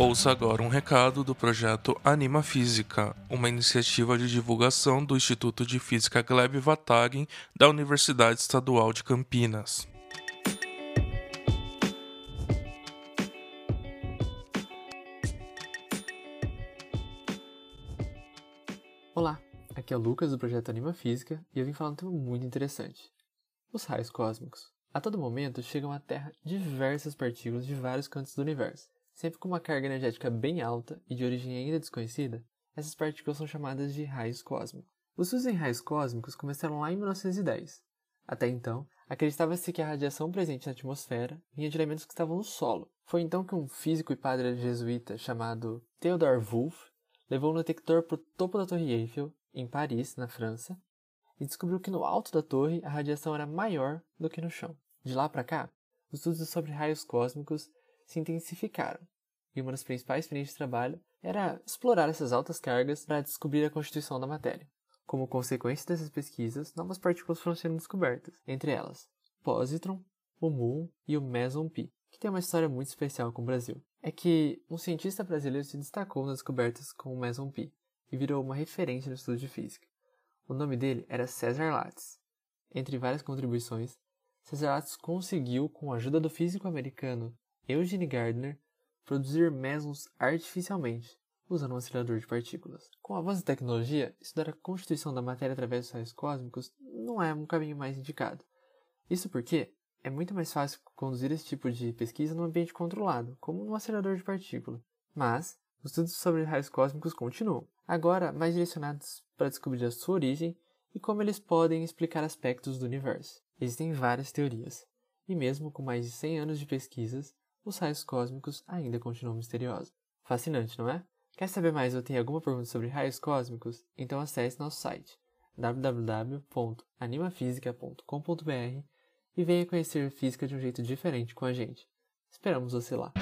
Ouça agora um recado do projeto Anima Física, uma iniciativa de divulgação do Instituto de Física Gleb Vatagen da Universidade Estadual de Campinas. Olá, aqui é o Lucas do projeto Anima Física e eu vim falar um tema muito interessante: os raios cósmicos. A todo momento chegam à Terra diversas partículas de vários cantos do universo. Sempre com uma carga energética bem alta e de origem ainda desconhecida, essas partículas são chamadas de raios cósmicos. Os estudos em raios cósmicos começaram lá em 1910. Até então, acreditava-se que a radiação presente na atmosfera vinha de elementos que estavam no solo. Foi então que um físico e padre jesuíta chamado Theodor Wolff levou um detector para o topo da Torre Eiffel, em Paris, na França, e descobriu que no alto da torre a radiação era maior do que no chão. De lá para cá, os estudos sobre raios cósmicos se intensificaram, e uma das principais frentes de trabalho era explorar essas altas cargas para descobrir a constituição da matéria. Como consequência dessas pesquisas, novas partículas foram sendo descobertas, entre elas positron, o muon e o meson pi, que tem uma história muito especial com o Brasil é que um cientista brasileiro se destacou nas descobertas com o meson pi e virou uma referência no estudo de física. O nome dele era César Lattes. Entre várias contribuições, César Lattes conseguiu, com a ajuda do físico americano Eugene Gardner, produzir mesons artificialmente, usando um acelerador de partículas. Com o avanço da tecnologia, estudar a constituição da matéria através dos raios cósmicos não é um caminho mais indicado. Isso porque é muito mais fácil conduzir esse tipo de pesquisa num ambiente controlado, como num acelerador de partícula. Mas, os estudos sobre raios cósmicos continuam, agora mais direcionados para descobrir a sua origem e como eles podem explicar aspectos do universo. Existem várias teorias, e mesmo com mais de 100 anos de pesquisas, os raios cósmicos ainda continuam misteriosos. Fascinante, não é? Quer saber mais ou tem alguma pergunta sobre raios cósmicos? Então acesse nosso site www.animafisica.com.br e venha conhecer física de um jeito diferente com a gente. Esperamos você lá.